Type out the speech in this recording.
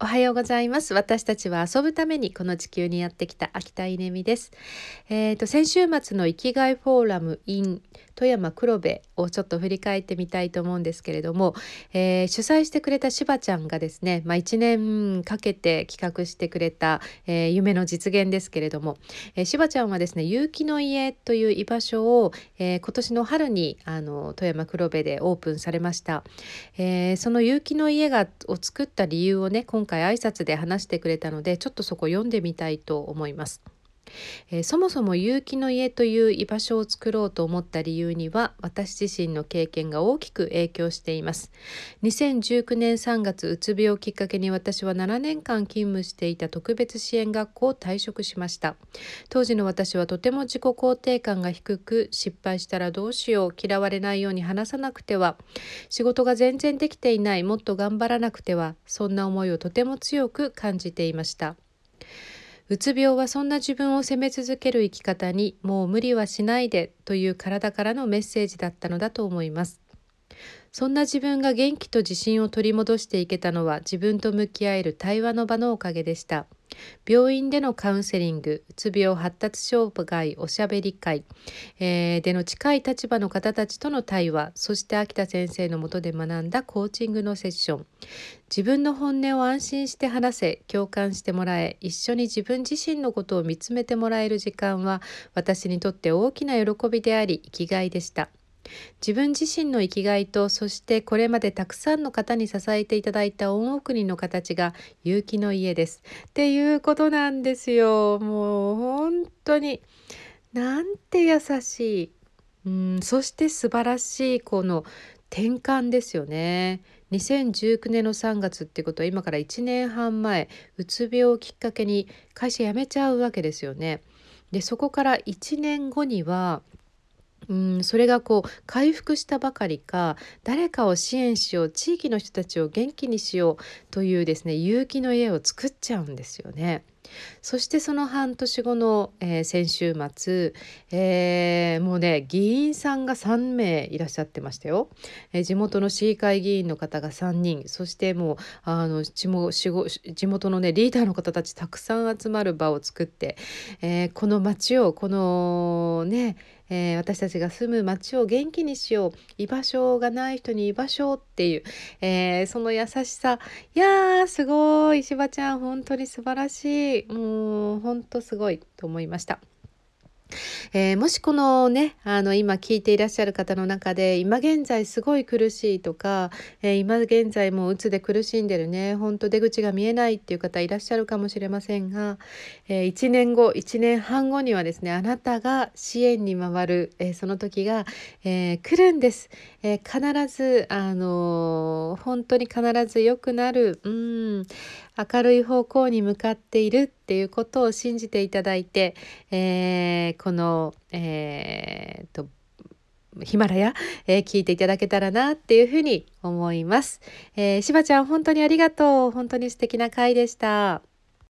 おはようございます。私たちは遊ぶためにこの地球にやってきた秋田稲美です。えっ、ー、と先週末の生きがいフォーラム in 富山黒部をちょっと振り返ってみたいと思うんですけれども、えー、主催してくれたしばちゃんがですね、まあ、1年かけて企画してくれた、えー、夢の実現ですけれども、えー、しばちゃんはですね有機の家という居場所を、えー、今年の春にあの富山黒部でオープンされました、えー、その有機の家がを作った理由をね今回挨拶で話してくれたのでちょっとそこ読んでみたいと思います。えー、そもそも有機の家という居場所を作ろうと思った理由には私自身の経験が大きく影響しています。2019年3月うつ病をきっかけに私は7年間勤務していた特別支援学校を退職しました。当時の私はとても自己肯定感が低く失敗したらどうしよう嫌われないように話さなくては。仕事が全然できていないもっと頑張らなくては。そんな思いをとても強く感じていました。うつ病はそんな自分を責め続ける生き方にもう無理はしないでという体からのメッセージだったのだと思います。そんな自分が元気と自信を取り戻していけたのは自分と向き合える対話の場のおかげでした。病院でのカウンセリングうつ病発達障害おしゃべり会、えー、での近い立場の方たちとの対話そして秋田先生のもとで学んだコーチングのセッション自分の本音を安心して話せ共感してもらえ一緒に自分自身のことを見つめてもらえる時間は私にとって大きな喜びであり生きがいでした。自分自身の生きがいとそしてこれまでたくさんの方に支えていただいた恩送りの形が有機の家です。っていうことなんですよ。もう本当になんて優しい。うんそして素晴らしいこの転換ですよね。2019年の3月ってことは今から1年半前うつ病をきっかけに会社辞めちゃうわけですよね。でそこから1年後にはうんそれがこう回復したばかりか誰かを支援しよう地域の人たちを元気にしようというですね勇気の家を作っちゃうんですよね。そしてその半年後の、えー、先週末、えー、もうね議員さんが3名いらっしゃってましたよ。えー、地元の市議会議員の方が3人そしてもうあの地元のねリーダーの方たちたくさん集まる場を作って、えこの町をこのねえー、私たちが住む町を元気にしよう居場所がない人に居場所っていう、えー、その優しさいやーすごい石破ちゃん本当に素晴らしいもうほんとすごいと思いました。えー、もしこのねあの今聞いていらっしゃる方の中で今現在すごい苦しいとか、えー、今現在もうつで苦しんでるね本当出口が見えないっていう方いらっしゃるかもしれませんが、えー、1年後1年半後にはですねあなたが支援に回る、えその時が、え来るんです、え必ずあの本当に必ず良くなる。うん。明るい方向に向かっているっていうことを信じていただいて、えー、この、えー、とヒマラヤ、えー、聞いていただけたらなっていうふうに思います。えー、しばちゃん本当にありがとう。本当に素敵な回でした。